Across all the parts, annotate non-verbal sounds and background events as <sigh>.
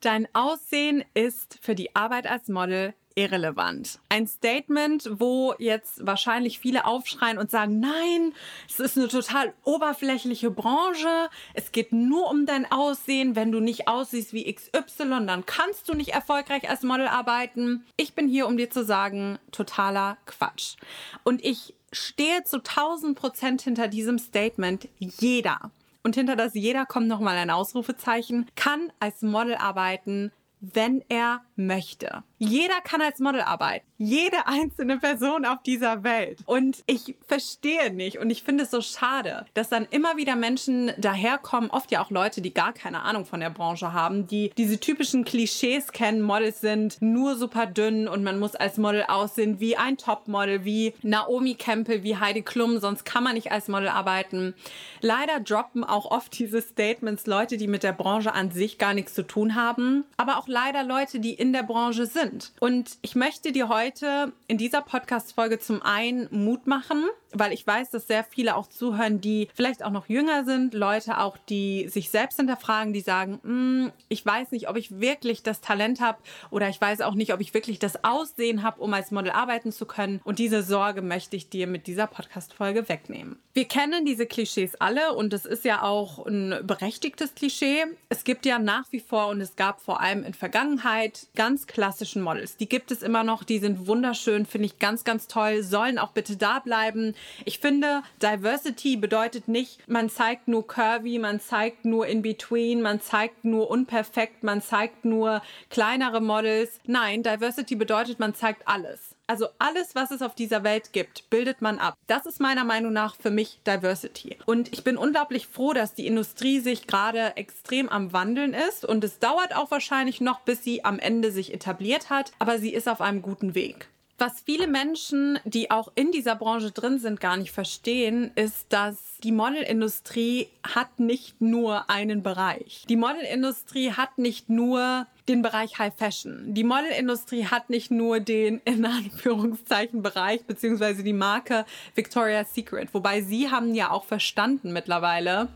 Dein Aussehen ist für die Arbeit als Model irrelevant. Ein Statement, wo jetzt wahrscheinlich viele aufschreien und sagen, nein, es ist eine total oberflächliche Branche. Es geht nur um dein Aussehen. Wenn du nicht aussiehst wie XY, dann kannst du nicht erfolgreich als Model arbeiten. Ich bin hier, um dir zu sagen, totaler Quatsch. Und ich stehe zu 1000 Prozent hinter diesem Statement. Jeder. Und hinter das jeder kommt nochmal ein Ausrufezeichen, kann als Model arbeiten, wenn er möchte. Jeder kann als Model arbeiten. Jede einzelne Person auf dieser Welt. Und ich verstehe nicht und ich finde es so schade, dass dann immer wieder Menschen daherkommen, oft ja auch Leute, die gar keine Ahnung von der Branche haben, die diese typischen Klischees kennen. Models sind nur super dünn und man muss als Model aussehen wie ein Topmodel, wie Naomi Campbell, wie Heidi Klum, sonst kann man nicht als Model arbeiten. Leider droppen auch oft diese Statements Leute, die mit der Branche an sich gar nichts zu tun haben, aber auch leider Leute, die in der Branche sind sind. Und ich möchte dir heute in dieser Podcast-Folge zum einen Mut machen, weil ich weiß, dass sehr viele auch zuhören, die vielleicht auch noch jünger sind, Leute auch, die sich selbst hinterfragen, die sagen, mm, ich weiß nicht, ob ich wirklich das Talent habe oder ich weiß auch nicht, ob ich wirklich das Aussehen habe, um als Model arbeiten zu können. Und diese Sorge möchte ich dir mit dieser Podcast-Folge wegnehmen. Wir kennen diese Klischees alle und es ist ja auch ein berechtigtes Klischee. Es gibt ja nach wie vor und es gab vor allem in Vergangenheit ganz klassischen Models. Die gibt es immer noch, die sind wunderschön, finde ich ganz, ganz toll, sollen auch bitte da bleiben. Ich finde, Diversity bedeutet nicht, man zeigt nur curvy, man zeigt nur in between, man zeigt nur unperfekt, man zeigt nur kleinere Models. Nein, Diversity bedeutet, man zeigt alles. Also alles, was es auf dieser Welt gibt, bildet man ab. Das ist meiner Meinung nach für mich Diversity. Und ich bin unglaublich froh, dass die Industrie sich gerade extrem am Wandeln ist. Und es dauert auch wahrscheinlich noch, bis sie am Ende sich etabliert hat. Aber sie ist auf einem guten Weg. Was viele Menschen, die auch in dieser Branche drin sind, gar nicht verstehen, ist, dass die Modelindustrie hat nicht nur einen Bereich. Die Modelindustrie hat nicht nur den Bereich High Fashion. Die Modelindustrie hat nicht nur den in Anführungszeichen Bereich beziehungsweise die Marke Victoria's Secret, wobei sie haben ja auch verstanden mittlerweile,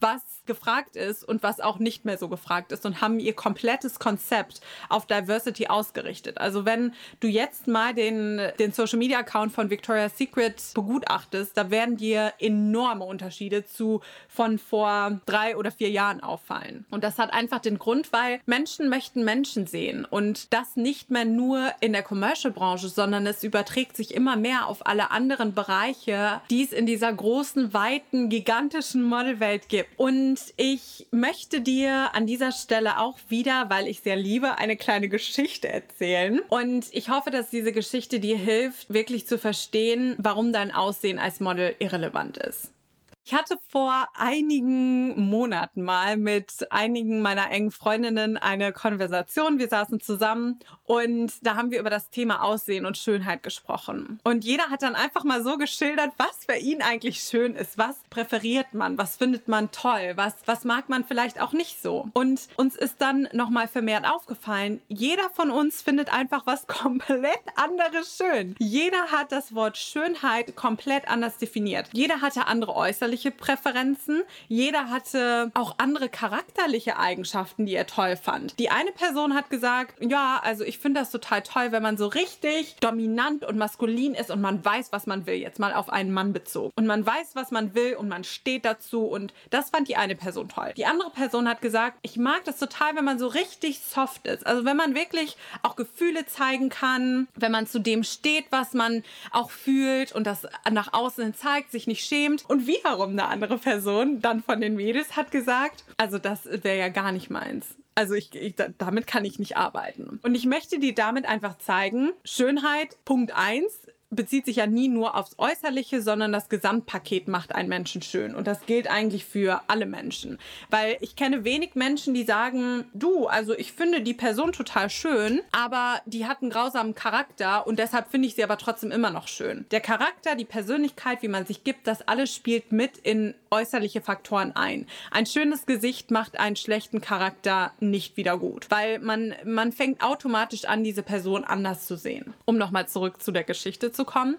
was gefragt ist und was auch nicht mehr so gefragt ist und haben ihr komplettes Konzept auf Diversity ausgerichtet. Also wenn du jetzt mal den, den Social Media Account von Victoria's Secret begutachtest, da werden dir enorme Unterschiede zu von vor drei oder vier Jahren auffallen. Und das hat einfach den Grund, weil Menschen möchten Menschen sehen und das nicht mehr nur in der Commercial-Branche, sondern es überträgt sich immer mehr auf alle anderen Bereiche, die es in dieser großen, weiten, gigantischen Modelwelt gibt. Und ich möchte dir an dieser Stelle auch wieder, weil ich sehr liebe, eine kleine Geschichte erzählen. Und ich hoffe, dass diese Geschichte dir hilft, wirklich zu verstehen, warum dein Aussehen als Model irrelevant ist. Ich hatte vor einigen Monaten mal mit einigen meiner engen Freundinnen eine Konversation. Wir saßen zusammen und da haben wir über das Thema Aussehen und Schönheit gesprochen. Und jeder hat dann einfach mal so geschildert, was für ihn eigentlich schön ist. Was präferiert man? Was findet man toll? Was, was mag man vielleicht auch nicht so? Und uns ist dann nochmal vermehrt aufgefallen, jeder von uns findet einfach was <laughs> komplett anderes schön. Jeder hat das Wort Schönheit komplett anders definiert. Jeder hatte andere äußerliche äußerliche Präferenzen. Jeder hatte auch andere charakterliche Eigenschaften, die er toll fand. Die eine Person hat gesagt, ja, also ich finde das total toll, wenn man so richtig dominant und maskulin ist und man weiß, was man will. Jetzt mal auf einen Mann bezogen. Und man weiß, was man will und man steht dazu und das fand die eine Person toll. Die andere Person hat gesagt, ich mag das total, wenn man so richtig soft ist. Also wenn man wirklich auch Gefühle zeigen kann, wenn man zu dem steht, was man auch fühlt und das nach außen zeigt, sich nicht schämt. Und wiederum wiederum eine andere Person dann von den Mädels hat gesagt, also das wäre ja gar nicht meins. Also ich, ich, damit kann ich nicht arbeiten. Und ich möchte dir damit einfach zeigen, Schönheit, Punkt 1, bezieht sich ja nie nur aufs Äußerliche, sondern das Gesamtpaket macht einen Menschen schön. Und das gilt eigentlich für alle Menschen. Weil ich kenne wenig Menschen, die sagen, du, also ich finde die Person total schön, aber die hat einen grausamen Charakter und deshalb finde ich sie aber trotzdem immer noch schön. Der Charakter, die Persönlichkeit, wie man sich gibt, das alles spielt mit in äußerliche Faktoren ein. Ein schönes Gesicht macht einen schlechten Charakter nicht wieder gut, weil man, man fängt automatisch an, diese Person anders zu sehen. Um nochmal zurück zu der Geschichte zu kommen.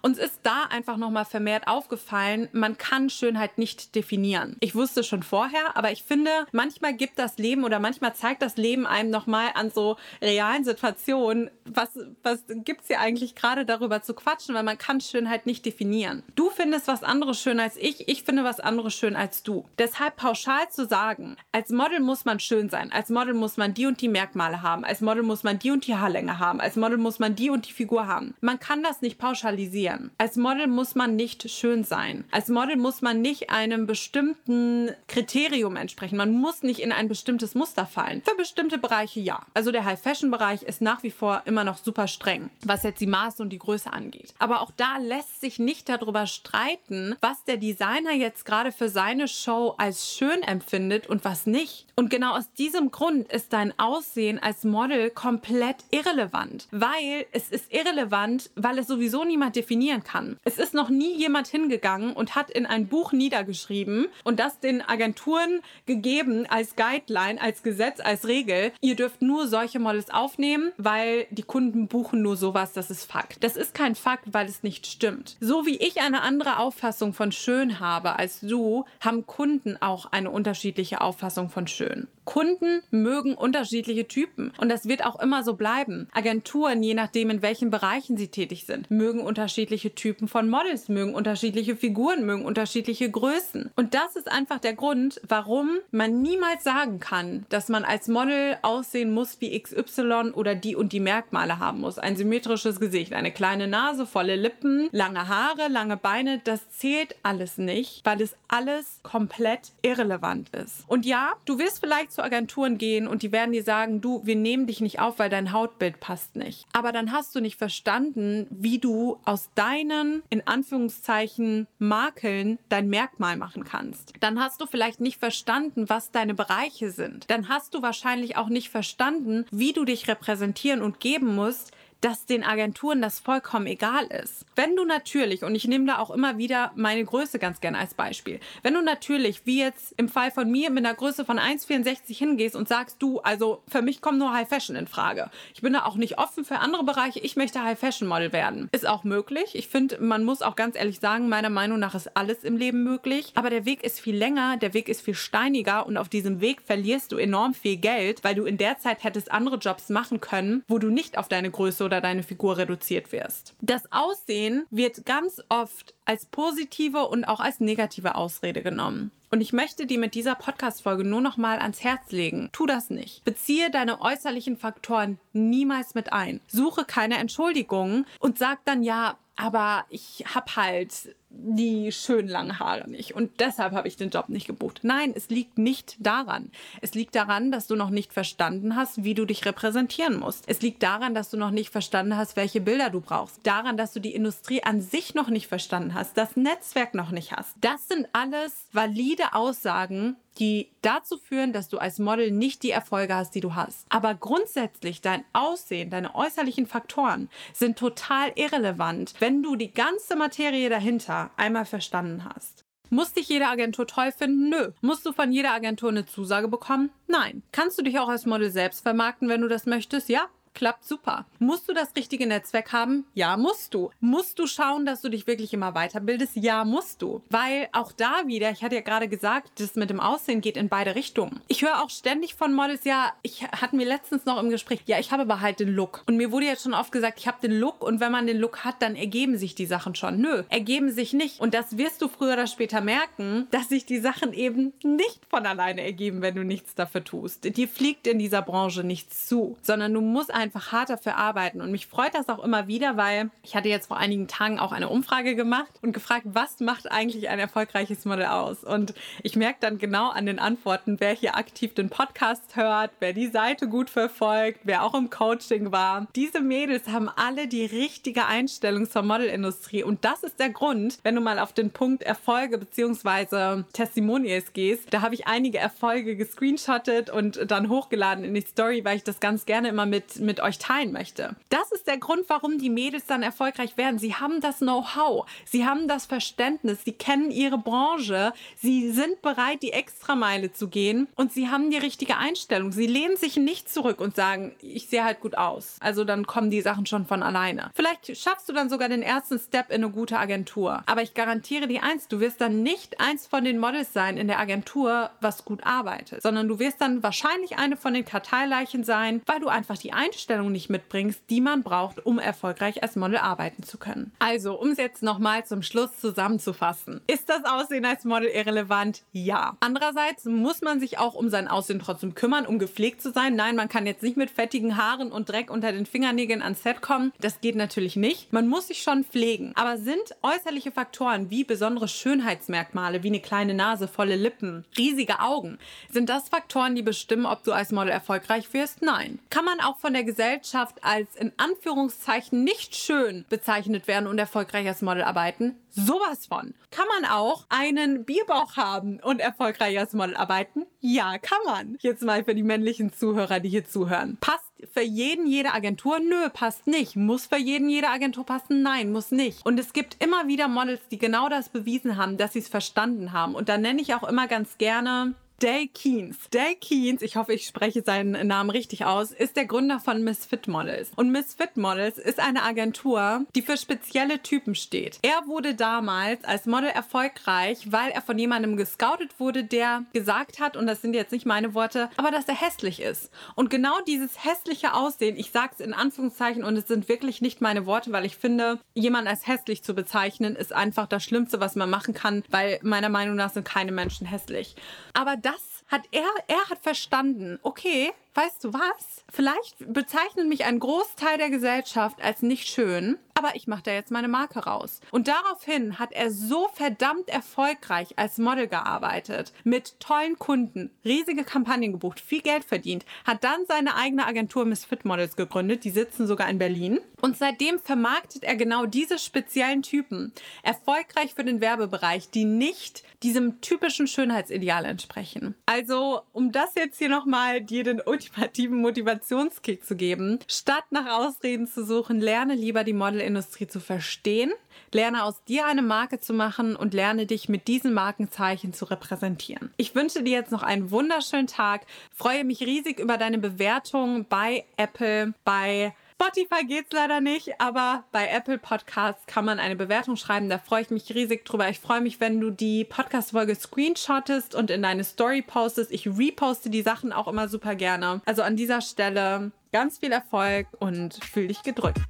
Uns ist da einfach nochmal vermehrt aufgefallen, man kann Schönheit nicht definieren. Ich wusste schon vorher, aber ich finde, manchmal gibt das Leben oder manchmal zeigt das Leben einem nochmal an so realen Situationen, was, was gibt es hier eigentlich gerade darüber zu quatschen, weil man kann Schönheit nicht definieren. Du findest was anderes schön als ich, ich finde was anderes schön als du. Deshalb pauschal zu sagen, als Model muss man schön sein, als Model muss man die und die Merkmale haben, als Model muss man die und die Haarlänge haben, als Model muss man die und die Figur haben. Man kann das nicht pauschalisieren. Als Model muss man nicht schön sein. Als Model muss man nicht einem bestimmten Kriterium entsprechen. Man muss nicht in ein bestimmtes Muster fallen. Für bestimmte Bereiche ja. Also der High-Fashion-Bereich ist nach wie vor immer noch super streng, was jetzt die Maße und die Größe angeht. Aber auch da lässt sich nicht darüber streiten, was der Designer jetzt gerade für seine Show als schön empfindet und was nicht. Und genau aus diesem Grund ist dein Aussehen als Model komplett irrelevant, weil es ist irrelevant, weil es sowieso niemand definieren kann. Es ist noch nie jemand hingegangen und hat in ein Buch niedergeschrieben und das den Agenturen gegeben als Guideline, als Gesetz, als Regel. Ihr dürft nur solche Models aufnehmen, weil die Kunden buchen nur sowas, das ist Fakt. Das ist kein Fakt, weil es nicht stimmt. So wie ich eine andere Auffassung von schön habe als du, haben Kunden auch eine unterschiedliche Auffassung von schön. Kunden mögen unterschiedliche Typen und das wird auch immer so bleiben. Agenturen, je nachdem in welchen Bereichen sie tätig sind, mögen unterschiedliche Typen von Models, mögen unterschiedliche Figuren, mögen unterschiedliche Größen. Und das ist einfach der Grund, warum man niemals sagen kann, dass man als Model aussehen muss wie XY oder die und die Merkmale haben muss. Ein symmetrisches Gesicht, eine kleine Nase, volle Lippen, lange Haare, lange Beine, das zählt alles nicht, weil es alles komplett irrelevant ist. Und ja, du wirst vielleicht zu Agenturen gehen und die werden dir sagen, du, wir nehmen dich nicht auf, weil dein Hautbild passt nicht. Aber dann hast du nicht verstanden, wie du aus deinen, in Anführungszeichen, Makeln dein Merkmal machen kannst. Dann hast du vielleicht nicht verstanden, was deine Bereiche sind. Dann hast du wahrscheinlich auch nicht verstanden, wie du dich repräsentieren und geben musst, dass den Agenturen das vollkommen egal ist. Wenn du natürlich, und ich nehme da auch immer wieder meine Größe ganz gerne als Beispiel, wenn du natürlich, wie jetzt im Fall von mir, mit einer Größe von 1,64 hingehst und sagst, du, also für mich kommt nur High Fashion in Frage. Ich bin da auch nicht offen für andere Bereiche, ich möchte High Fashion Model werden. Ist auch möglich. Ich finde, man muss auch ganz ehrlich sagen, meiner Meinung nach ist alles im Leben möglich. Aber der Weg ist viel länger, der Weg ist viel steiniger und auf diesem Weg verlierst du enorm viel Geld, weil du in der Zeit hättest andere Jobs machen können, wo du nicht auf deine Größe oder deine Figur reduziert wirst. Das Aussehen wird ganz oft als positive und auch als negative Ausrede genommen. Und ich möchte dir mit dieser Podcast-Folge nur noch mal ans Herz legen. Tu das nicht. Beziehe deine äußerlichen Faktoren niemals mit ein. Suche keine Entschuldigungen und sag dann ja, aber ich hab halt die schönen langen Haare nicht und deshalb habe ich den Job nicht gebucht. Nein, es liegt nicht daran. Es liegt daran, dass du noch nicht verstanden hast, wie du dich repräsentieren musst. Es liegt daran, dass du noch nicht verstanden hast, welche Bilder du brauchst. Daran, dass du die Industrie an sich noch nicht verstanden hast, das Netzwerk noch nicht hast. Das sind alles valide Aussagen, die dazu führen, dass du als Model nicht die Erfolge hast, die du hast. Aber grundsätzlich dein Aussehen, deine äußerlichen Faktoren sind total irrelevant, wenn du die ganze Materie dahinter einmal verstanden hast. Muss dich jede Agentur toll finden? Nö. Musst du von jeder Agentur eine Zusage bekommen? Nein. Kannst du dich auch als Model selbst vermarkten, wenn du das möchtest? Ja, klappt super. Musst du das richtige Netzwerk haben? Ja, musst du. Musst du schauen, dass du dich wirklich immer weiterbildest? Ja, musst du. Weil auch da wieder, ich hatte ja gerade gesagt, das mit dem Aussehen geht in beide Richtungen. Ich höre auch ständig von Models, ja, ich hatten wir letztens noch im Gespräch, ja, ich habe aber halt den Look. Und mir wurde jetzt schon oft gesagt, ich habe den Look und wenn man den Look hat, dann ergeben sich die Sachen schon. Nö, ergeben sich nicht. Und das wirst du früher oder später merken, dass sich die Sachen eben nicht von alleine ergeben, wenn du nichts dafür tust. Dir fliegt in dieser Branche nichts zu, sondern du musst einfach hart dafür arbeiten. Und mich freut das auch immer wieder, weil ich hatte jetzt vor einigen Tagen auch eine Umfrage gemacht und gefragt, was macht eigentlich ein erfolgreiches Model aus? Und ich merke dann genau an den Antworten, wer hier aktiv den Podcast hört, wer die Seite gut verfolgt, wer auch im Coaching war. Diese Mädels haben alle die richtige Einstellung zur Modelindustrie. Und das ist der Grund, wenn du mal auf den Punkt Erfolge bzw. Testimonials gehst. Da habe ich einige Erfolge gescreenshottet und dann hochgeladen in die Story, weil ich das ganz gerne immer mit, mit mit euch teilen möchte. Das ist der Grund, warum die Mädels dann erfolgreich werden. Sie haben das Know-how, sie haben das Verständnis, sie kennen ihre Branche, sie sind bereit, die Extrameile zu gehen und sie haben die richtige Einstellung. Sie lehnen sich nicht zurück und sagen, ich sehe halt gut aus. Also dann kommen die Sachen schon von alleine. Vielleicht schaffst du dann sogar den ersten Step in eine gute Agentur. Aber ich garantiere dir eins, du wirst dann nicht eins von den Models sein in der Agentur, was gut arbeitet, sondern du wirst dann wahrscheinlich eine von den Karteileichen sein, weil du einfach die Einstellung nicht mitbringst, die man braucht, um erfolgreich als Model arbeiten zu können. Also, um es jetzt nochmal zum Schluss zusammenzufassen. Ist das Aussehen als Model irrelevant? Ja. Andererseits muss man sich auch um sein Aussehen trotzdem kümmern, um gepflegt zu sein. Nein, man kann jetzt nicht mit fettigen Haaren und Dreck unter den Fingernägeln ans Set kommen. Das geht natürlich nicht. Man muss sich schon pflegen. Aber sind äußerliche Faktoren wie besondere Schönheitsmerkmale, wie eine kleine Nase, volle Lippen, riesige Augen, sind das Faktoren, die bestimmen, ob du als Model erfolgreich wirst? Nein. Kann man auch von der Gesellschaft als in Anführungszeichen nicht schön bezeichnet werden und erfolgreich als Model arbeiten? Sowas von. Kann man auch einen Bierbauch haben und erfolgreich als Model arbeiten? Ja, kann man. Jetzt mal für die männlichen Zuhörer, die hier zuhören. Passt für jeden jede Agentur? Nö, passt nicht. Muss für jeden jede Agentur passen? Nein, muss nicht. Und es gibt immer wieder Models, die genau das bewiesen haben, dass sie es verstanden haben. Und da nenne ich auch immer ganz gerne Dale Keynes. Dale Keynes, ich hoffe, ich spreche seinen Namen richtig aus, ist der Gründer von Misfit Models. Und Misfit Models ist eine Agentur, die für spezielle Typen steht. Er wurde damals als Model erfolgreich, weil er von jemandem gescoutet wurde, der gesagt hat, und das sind jetzt nicht meine Worte, aber dass er hässlich ist. Und genau dieses hässliche Aussehen, ich sage es in Anführungszeichen und es sind wirklich nicht meine Worte, weil ich finde, jemanden als hässlich zu bezeichnen, ist einfach das Schlimmste, was man machen kann, weil meiner Meinung nach sind keine Menschen hässlich. Aber das hat er, er hat verstanden, okay, weißt du was? Vielleicht bezeichnet mich ein Großteil der Gesellschaft als nicht schön, aber ich mache da jetzt meine Marke raus. Und daraufhin hat er so verdammt erfolgreich als Model gearbeitet, mit tollen Kunden, riesige Kampagnen gebucht, viel Geld verdient, hat dann seine eigene Agentur Misfit Models gegründet, die sitzen sogar in Berlin. Und seitdem vermarktet er genau diese speziellen Typen erfolgreich für den Werbebereich, die nicht diesem typischen Schönheitsideal entsprechen. Also, um das jetzt hier nochmal dir den ultimativen Motivationskick zu geben, statt nach Ausreden zu suchen, lerne lieber die Modelindustrie zu verstehen, lerne aus dir eine Marke zu machen und lerne dich mit diesen Markenzeichen zu repräsentieren. Ich wünsche dir jetzt noch einen wunderschönen Tag, freue mich riesig über deine Bewertung bei Apple, bei Spotify geht's leider nicht, aber bei Apple Podcasts kann man eine Bewertung schreiben. Da freue ich mich riesig drüber. Ich freue mich, wenn du die Podcast-Folge screenshottest und in deine Story postest. Ich reposte die Sachen auch immer super gerne. Also an dieser Stelle ganz viel Erfolg und fühl dich gedrückt.